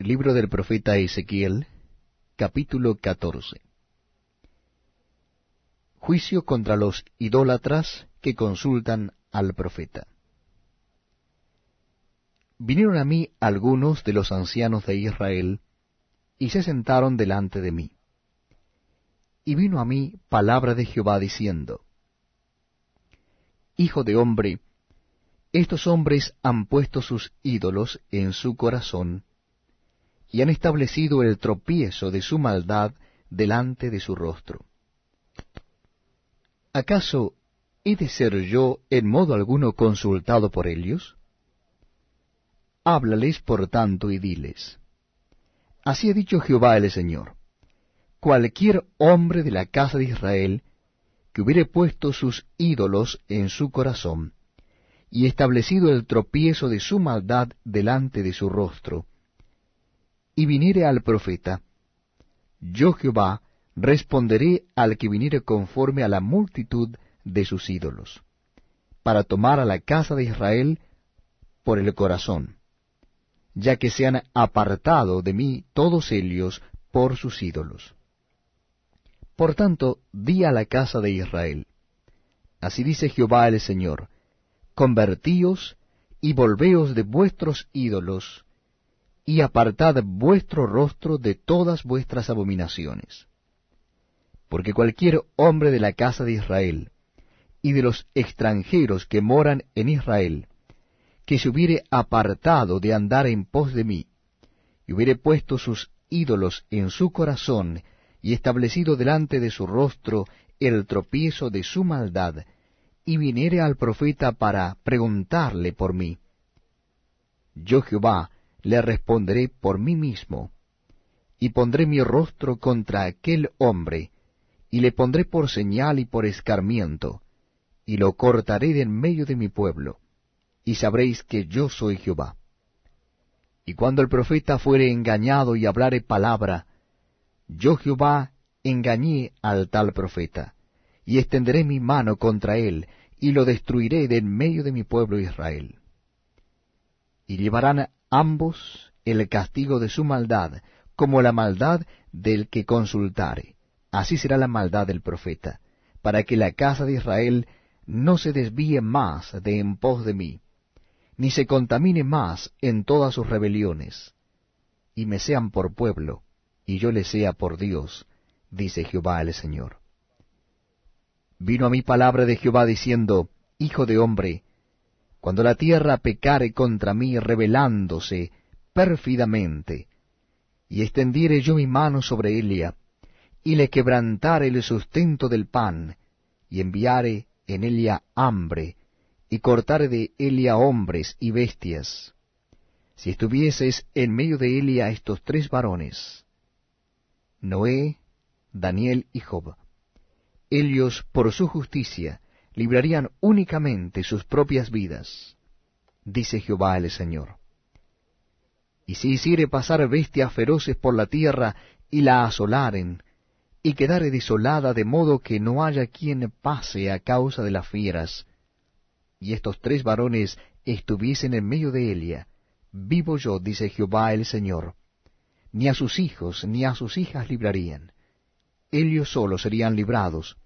Libro del profeta Ezequiel, capítulo 14. Juicio contra los idólatras que consultan al profeta. Vinieron a mí algunos de los ancianos de Israel, y se sentaron delante de mí. Y vino a mí palabra de Jehová diciendo, Hijo de hombre, estos hombres han puesto sus ídolos en su corazón, y han establecido el tropiezo de su maldad delante de su rostro. ¿Acaso he de ser yo en modo alguno consultado por ellos? Háblales por tanto y diles. Así ha dicho Jehová el Señor. Cualquier hombre de la casa de Israel que hubiere puesto sus ídolos en su corazón, y establecido el tropiezo de su maldad delante de su rostro, y viniere al profeta, yo Jehová responderé al que viniere conforme a la multitud de sus ídolos, para tomar a la casa de Israel por el corazón, ya que se han apartado de mí todos ellos por sus ídolos. Por tanto, di a la casa de Israel, así dice Jehová el Señor, convertíos y volveos de vuestros ídolos, y apartad vuestro rostro de todas vuestras abominaciones. Porque cualquier hombre de la casa de Israel, y de los extranjeros que moran en Israel, que se hubiere apartado de andar en pos de mí, y hubiere puesto sus ídolos en su corazón, y establecido delante de su rostro el tropiezo de su maldad, y viniere al profeta para preguntarle por mí. Yo Jehová le responderé por mí mismo, y pondré mi rostro contra aquel hombre, y le pondré por señal y por escarmiento, y lo cortaré de en medio de mi pueblo, y sabréis que yo soy Jehová. Y cuando el profeta fuere engañado y hablare palabra, yo Jehová engañé al tal profeta, y extenderé mi mano contra él, y lo destruiré de en medio de mi pueblo Israel. Y llevarán ambos el castigo de su maldad, como la maldad del que consultare. Así será la maldad del profeta, para que la casa de Israel no se desvíe más de en pos de mí, ni se contamine más en todas sus rebeliones, y me sean por pueblo, y yo les sea por Dios, dice Jehová el Señor. Vino a mí palabra de Jehová diciendo, Hijo de hombre, cuando la tierra pecare contra mí rebelándose pérfidamente, y extendiere yo mi mano sobre ella, y le quebrantare el sustento del pan, y enviare en ella hambre, y cortare de ella hombres y bestias, si estuvieses en medio de ella estos tres varones, Noé, Daniel y Job, ellos por su justicia librarían únicamente sus propias vidas, dice Jehová el Señor. Y si hiciere pasar bestias feroces por la tierra y la asolaren, y quedare desolada de modo que no haya quien pase a causa de las fieras, y estos tres varones estuviesen en medio de ella, vivo yo, dice Jehová el Señor, ni a sus hijos ni a sus hijas librarían ellos solos serían librados,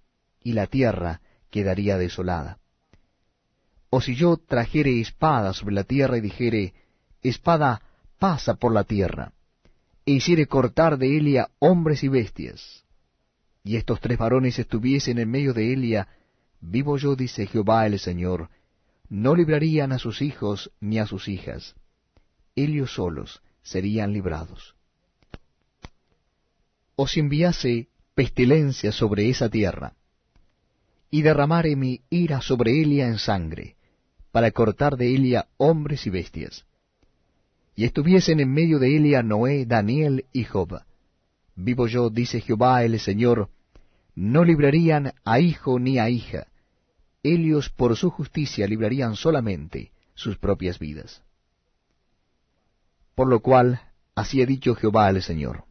y la tierra quedaría desolada. O si yo trajere espada sobre la tierra y dijere, espada pasa por la tierra, e hiciere cortar de Elia hombres y bestias, y estos tres varones estuviesen en medio de Elia, vivo yo, dice Jehová el Señor, no librarían a sus hijos ni a sus hijas, ellos solos serían librados. O si enviase pestilencia sobre esa tierra, y derramare mi ira sobre Elia en sangre, para cortar de Elia hombres y bestias. Y estuviesen en medio de Elia Noé, Daniel y Job. Vivo yo, dice Jehová el Señor, no librarían a hijo ni a hija, ellos por su justicia librarían solamente sus propias vidas. Por lo cual, así ha dicho Jehová el Señor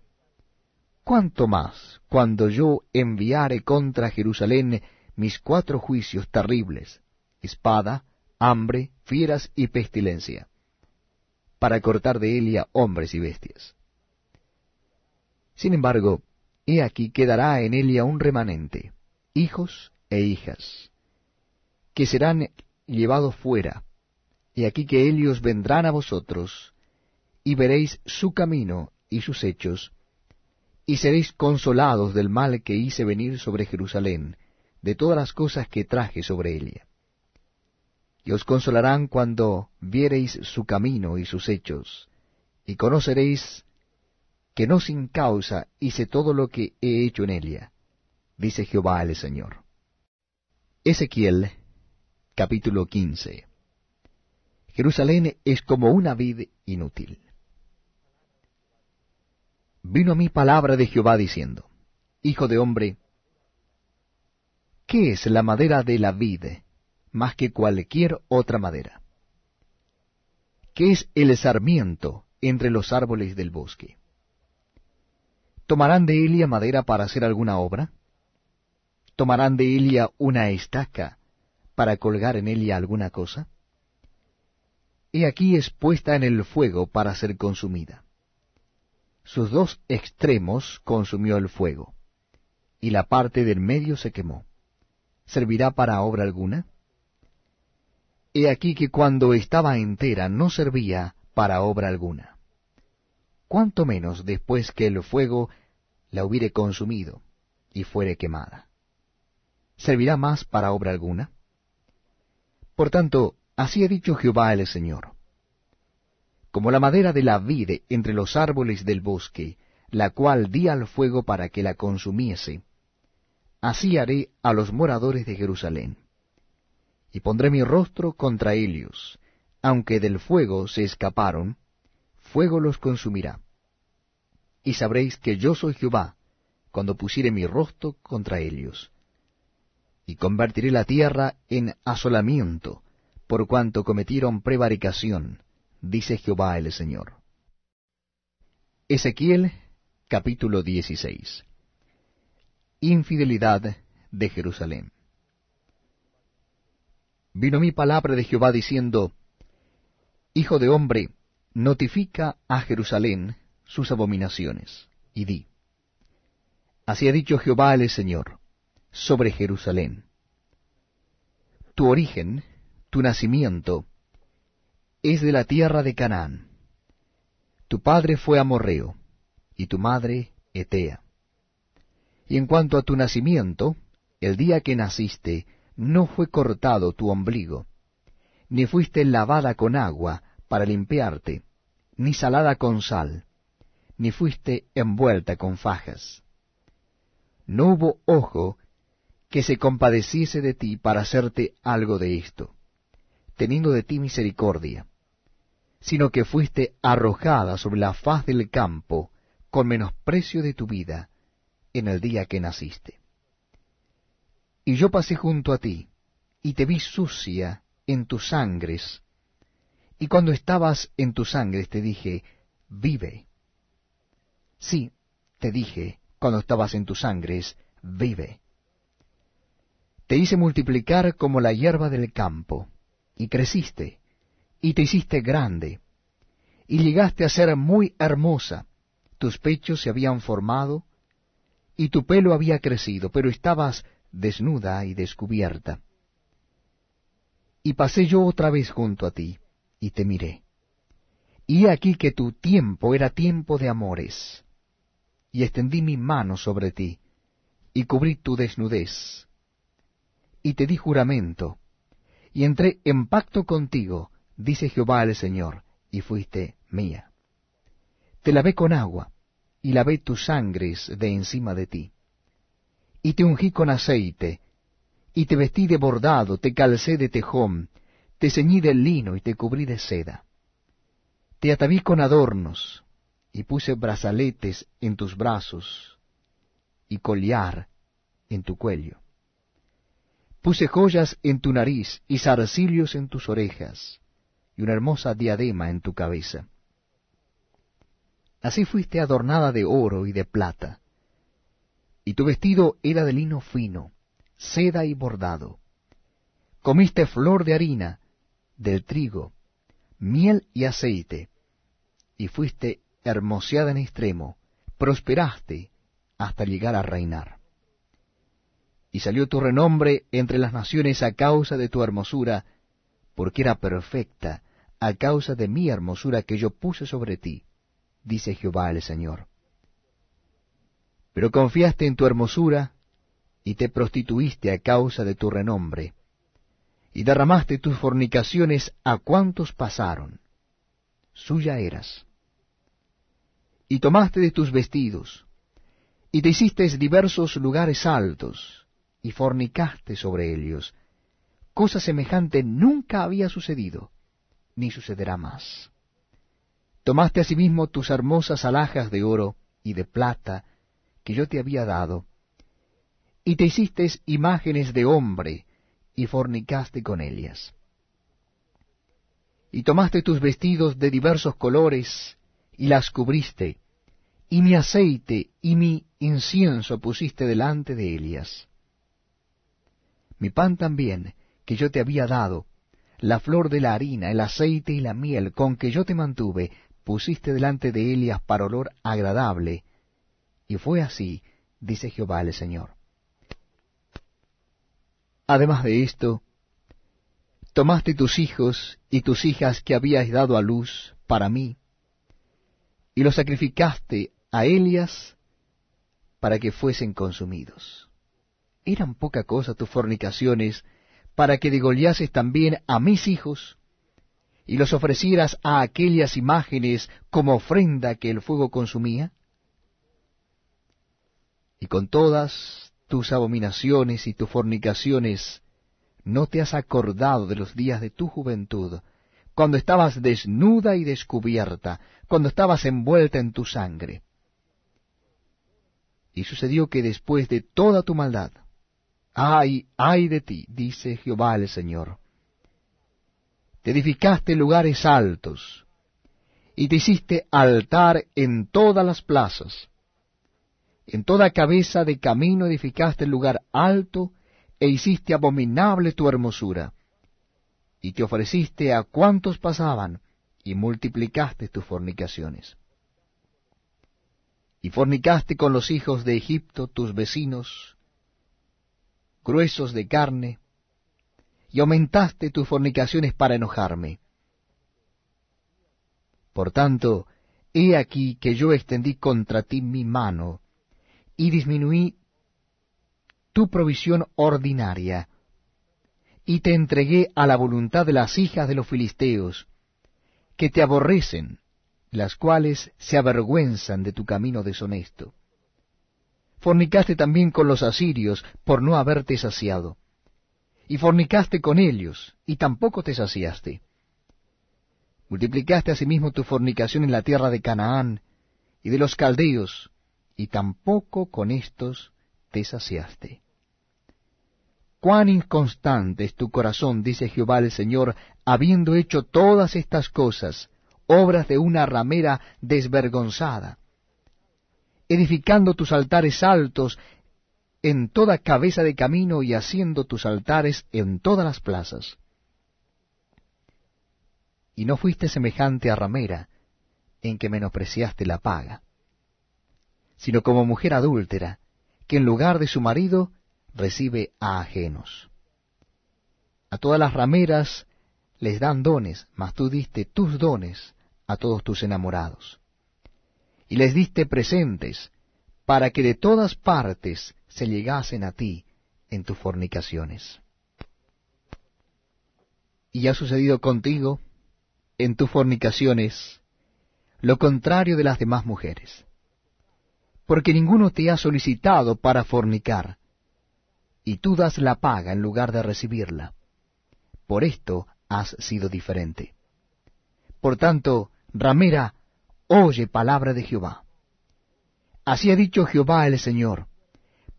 cuánto más cuando yo enviare contra Jerusalén mis cuatro juicios terribles, espada, hambre, fieras y pestilencia. para cortar de Elia hombres y bestias. Sin embargo, he aquí quedará en Elia un remanente, hijos e hijas, que serán llevados fuera, y aquí que ellos vendrán a vosotros, y veréis su camino y sus hechos, y seréis consolados del mal que hice venir sobre Jerusalén, de todas las cosas que traje sobre ella. Y os consolarán cuando viereis su camino y sus hechos, y conoceréis que no sin causa hice todo lo que he hecho en ella, dice Jehová el Señor. Ezequiel capítulo 15 Jerusalén es como una vid inútil. Vino a mí palabra de Jehová diciendo, Hijo de hombre, ¿qué es la madera de la vid más que cualquier otra madera? ¿Qué es el sarmiento entre los árboles del bosque? ¿Tomarán de Elia madera para hacer alguna obra? ¿Tomarán de Elia una estaca para colgar en ella alguna cosa? He aquí es puesta en el fuego para ser consumida. Sus dos extremos consumió el fuego, y la parte del medio se quemó. ¿Servirá para obra alguna? He aquí que cuando estaba entera no servía para obra alguna. Cuánto menos después que el fuego la hubiere consumido y fuere quemada. ¿Servirá más para obra alguna? Por tanto, así ha dicho Jehová el Señor. Como la madera de la vide entre los árboles del bosque, la cual di al fuego para que la consumiese, así haré a los moradores de Jerusalén. Y pondré mi rostro contra ellos, aunque del fuego se escaparon, fuego los consumirá y sabréis que yo soy Jehová, cuando pusiere mi rostro contra ellos. Y convertiré la tierra en asolamiento, por cuanto cometieron prevaricación, dice Jehová el Señor. Ezequiel capítulo 16 Infidelidad de Jerusalén Vino mi palabra de Jehová diciendo, Hijo de hombre, notifica a Jerusalén sus abominaciones, y di, Así ha dicho Jehová el Señor, sobre Jerusalén. Tu origen, tu nacimiento, es de la tierra de Canaán. Tu padre fue amorreo, y tu madre Etea. Y en cuanto a tu nacimiento, el día que naciste, no fue cortado tu ombligo, ni fuiste lavada con agua para limpiarte, ni salada con sal, ni fuiste envuelta con fajas. No hubo ojo que se compadeciese de ti para hacerte algo de esto, teniendo de ti misericordia, sino que fuiste arrojada sobre la faz del campo con menosprecio de tu vida en el día que naciste. Y yo pasé junto a ti, y te vi sucia en tus sangres, y cuando estabas en tus sangres te dije, vive. Sí, te dije, cuando estabas en tus sangres, vive. Te hice multiplicar como la hierba del campo, y creciste, y te hiciste grande, y llegaste a ser muy hermosa. Tus pechos se habían formado, y tu pelo había crecido, pero estabas desnuda y descubierta. Y pasé yo otra vez junto a ti, y te miré. Y aquí que tu tiempo era tiempo de amores y extendí mi mano sobre ti, y cubrí tu desnudez, y te di juramento, y entré en pacto contigo, dice Jehová el Señor, y fuiste mía. Te lavé con agua, y lavé tus sangres de encima de ti. Y te ungí con aceite, y te vestí de bordado, te calcé de tejón, te ceñí de lino y te cubrí de seda. Te ataví con adornos, y puse brazaletes en tus brazos y collar en tu cuello. Puse joyas en tu nariz y zarcillos en tus orejas y una hermosa diadema en tu cabeza. Así fuiste adornada de oro y de plata, y tu vestido era de lino fino, seda y bordado. Comiste flor de harina, del trigo, miel y aceite, y fuiste hermoseada en extremo, prosperaste hasta llegar a reinar. Y salió tu renombre entre las naciones a causa de tu hermosura, porque era perfecta, a causa de mi hermosura que yo puse sobre ti, dice Jehová el Señor. Pero confiaste en tu hermosura, y te prostituiste a causa de tu renombre, y derramaste tus fornicaciones a cuantos pasaron. Suya eras. Y tomaste de tus vestidos, y te hiciste diversos lugares altos, y fornicaste sobre ellos. Cosa semejante nunca había sucedido, ni sucederá más. Tomaste asimismo tus hermosas alhajas de oro y de plata que yo te había dado, y te hiciste imágenes de hombre, y fornicaste con ellas. Y tomaste tus vestidos de diversos colores, y las cubriste, y mi aceite y mi incienso pusiste delante de ellas. Mi pan también, que yo te había dado, la flor de la harina, el aceite y la miel con que yo te mantuve, pusiste delante de ellas para olor agradable. Y fue así, dice Jehová el Señor. Además de esto, tomaste tus hijos y tus hijas que habías dado a luz para mí, y los sacrificaste a Elias para que fuesen consumidos. ¿Eran poca cosa tus fornicaciones para que degollases también a mis hijos y los ofrecieras a aquellas imágenes como ofrenda que el fuego consumía? Y con todas tus abominaciones y tus fornicaciones, no te has acordado de los días de tu juventud, cuando estabas desnuda y descubierta, cuando estabas envuelta en tu sangre. Y sucedió que después de toda tu maldad, ay, ay de ti, dice Jehová el Señor, te edificaste lugares altos, y te hiciste altar en todas las plazas, en toda cabeza de camino edificaste lugar alto, e hiciste abominable tu hermosura. Y te ofreciste a cuantos pasaban, y multiplicaste tus fornicaciones. Y fornicaste con los hijos de Egipto, tus vecinos, gruesos de carne, y aumentaste tus fornicaciones para enojarme. Por tanto, he aquí que yo extendí contra ti mi mano, y disminuí tu provisión ordinaria, y te entregué a la voluntad de las hijas de los filisteos, que te aborrecen, las cuales se avergüenzan de tu camino deshonesto. Fornicaste también con los asirios por no haberte saciado, y fornicaste con ellos, y tampoco te saciaste. Multiplicaste asimismo tu fornicación en la tierra de Canaán y de los caldeos, y tampoco con éstos te saciaste. Cuán inconstante es tu corazón, dice Jehová el Señor, habiendo hecho todas estas cosas, obras de una ramera desvergonzada, edificando tus altares altos en toda cabeza de camino y haciendo tus altares en todas las plazas. Y no fuiste semejante a ramera, en que menospreciaste la paga sino como mujer adúltera, que en lugar de su marido recibe a ajenos. A todas las rameras les dan dones, mas tú diste tus dones a todos tus enamorados. Y les diste presentes, para que de todas partes se llegasen a ti en tus fornicaciones. Y ha sucedido contigo, en tus fornicaciones, lo contrario de las demás mujeres porque ninguno te ha solicitado para fornicar, y tú das la paga en lugar de recibirla. Por esto has sido diferente. Por tanto, ramera, oye palabra de Jehová. Así ha dicho Jehová el Señor,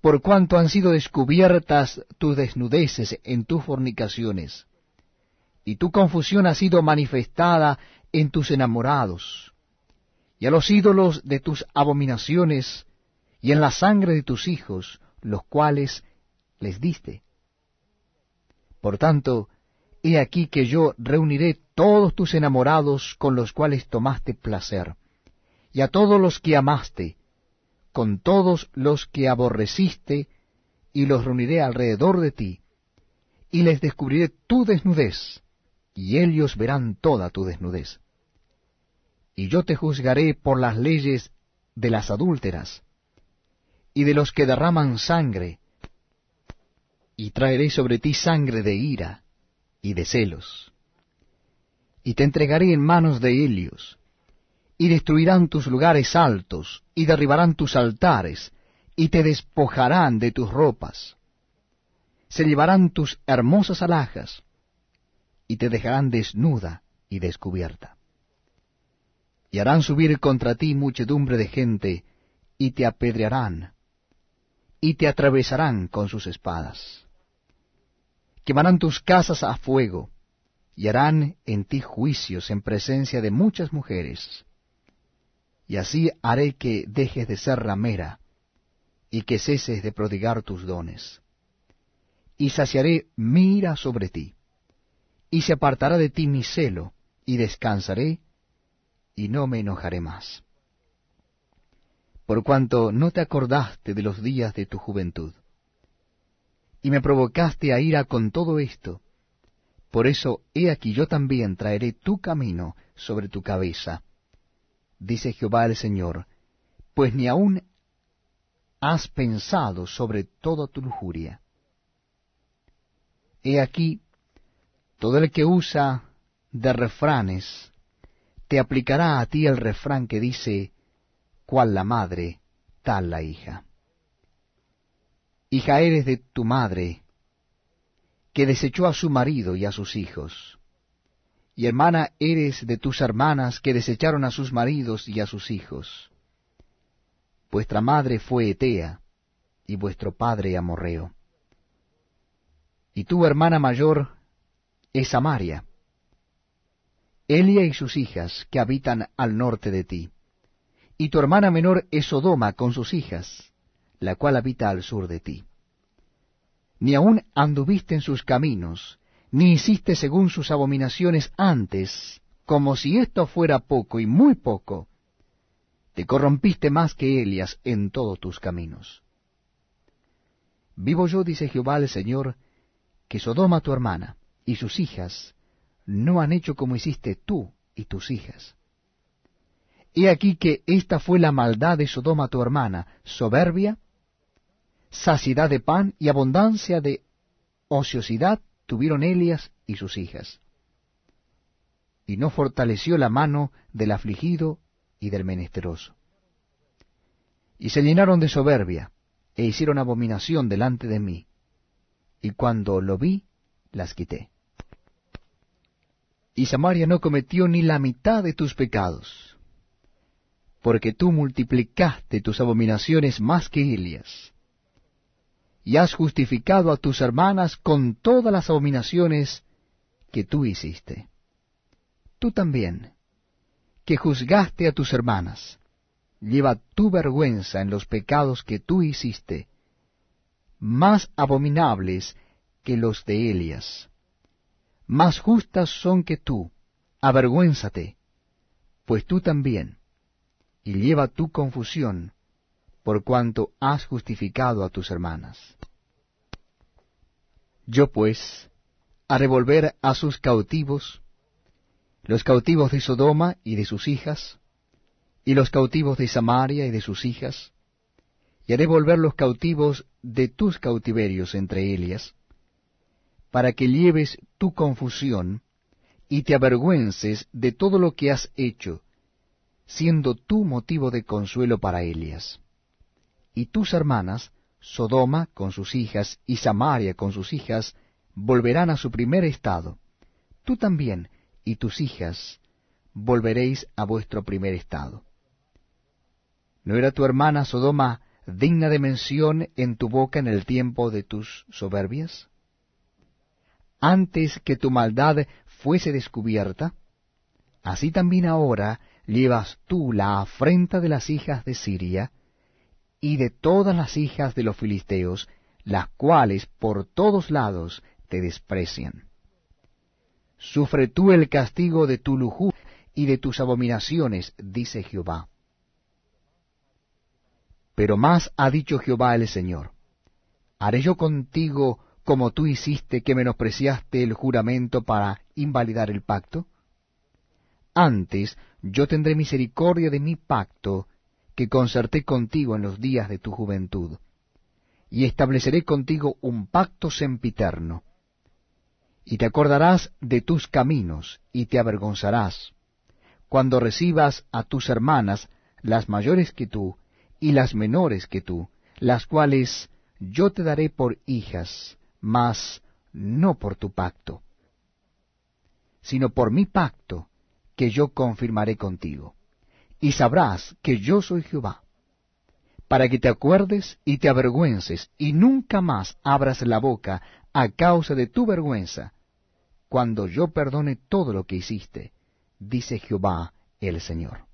por cuanto han sido descubiertas tus desnudeces en tus fornicaciones, y tu confusión ha sido manifestada en tus enamorados, y a los ídolos de tus abominaciones, y en la sangre de tus hijos, los cuales les diste. Por tanto, He aquí que yo reuniré todos tus enamorados con los cuales tomaste placer, y a todos los que amaste, con todos los que aborreciste, y los reuniré alrededor de ti, y les descubriré tu desnudez, y ellos verán toda tu desnudez. Y yo te juzgaré por las leyes de las adúlteras, y de los que derraman sangre, y traeré sobre ti sangre de ira y de celos. Y te entregaré en manos de Helios, y destruirán tus lugares altos, y derribarán tus altares, y te despojarán de tus ropas. Se llevarán tus hermosas alhajas, y te dejarán desnuda y descubierta. Y harán subir contra ti muchedumbre de gente, y te apedrearán, y te atravesarán con sus espadas. Quemarán tus casas a fuego, y harán en ti juicios en presencia de muchas mujeres. Y así haré que dejes de ser ramera, y que ceses de prodigar tus dones. Y saciaré mi ira sobre ti, y se apartará de ti mi celo, y descansaré, y no me enojaré más. Por cuanto no te acordaste de los días de tu juventud, y me provocaste a ira con todo esto, por eso he aquí yo también traeré tu camino sobre tu cabeza, dice Jehová el Señor, pues ni aun has pensado sobre toda tu lujuria. He aquí, todo el que usa de refranes, te aplicará a ti el refrán que dice, cual la madre, tal la hija. Hija eres de tu madre, que desechó a su marido y a sus hijos. Y hermana eres de tus hermanas que desecharon a sus maridos y a sus hijos. Vuestra madre fue Etea, y vuestro padre Amorreo. Y tu hermana mayor es Samaria, Elia y sus hijas, que habitan al norte de ti. Y tu hermana menor es Sodoma con sus hijas, la cual habita al sur de ti. Ni aun anduviste en sus caminos, ni hiciste según sus abominaciones antes, como si esto fuera poco y muy poco, te corrompiste más que Elias en todos tus caminos. Vivo yo, dice Jehová el Señor, que Sodoma tu hermana y sus hijas no han hecho como hiciste tú y tus hijas. He aquí que esta fue la maldad de Sodoma tu hermana, soberbia, saciedad de pan y abundancia de ociosidad tuvieron Elias y sus hijas. Y no fortaleció la mano del afligido y del menesteroso. Y se llenaron de soberbia, e hicieron abominación delante de mí, y cuando lo vi, las quité. Y Samaria no cometió ni la mitad de tus pecados, porque tú multiplicaste tus abominaciones más que Elias, y has justificado a tus hermanas con todas las abominaciones que tú hiciste. Tú también, que juzgaste a tus hermanas. Lleva tu vergüenza en los pecados que tú hiciste, más abominables que los de Elias. Más justas son que tú, avergüénzate, pues tú también, y lleva tu confusión, por cuanto has justificado a tus hermanas. Yo pues, haré volver a sus cautivos, los cautivos de Sodoma y de sus hijas, y los cautivos de Samaria y de sus hijas, y haré volver los cautivos de tus cautiverios entre ellas, para que lleves tu confusión y te avergüences de todo lo que has hecho, siendo tú motivo de consuelo para ellas. Y tus hermanas, Sodoma con sus hijas y Samaria con sus hijas, volverán a su primer estado. Tú también, y tus hijas volveréis a vuestro primer estado. ¿No era tu hermana Sodoma digna de mención en tu boca en el tiempo de tus soberbias? Antes que tu maldad fuese descubierta, así también ahora llevas tú la afrenta de las hijas de Siria y de todas las hijas de los filisteos, las cuales por todos lados te desprecian Sufre tú el castigo de tu lujuria y de tus abominaciones, dice Jehová. Pero más ha dicho Jehová el Señor. ¿Haré yo contigo como tú hiciste que menospreciaste el juramento para invalidar el pacto? Antes yo tendré misericordia de mi pacto que concerté contigo en los días de tu juventud, y estableceré contigo un pacto sempiterno y te acordarás de tus caminos, y te avergonzarás, cuando recibas a tus hermanas, las mayores que tú, y las menores que tú, las cuales yo te daré por hijas, mas no por tu pacto, sino por mi pacto que yo confirmaré contigo. Y sabrás que yo soy Jehová, para que te acuerdes y te avergüences, y nunca más abras la boca a causa de tu vergüenza, cuando yo perdone todo lo que hiciste, dice Jehová el Señor.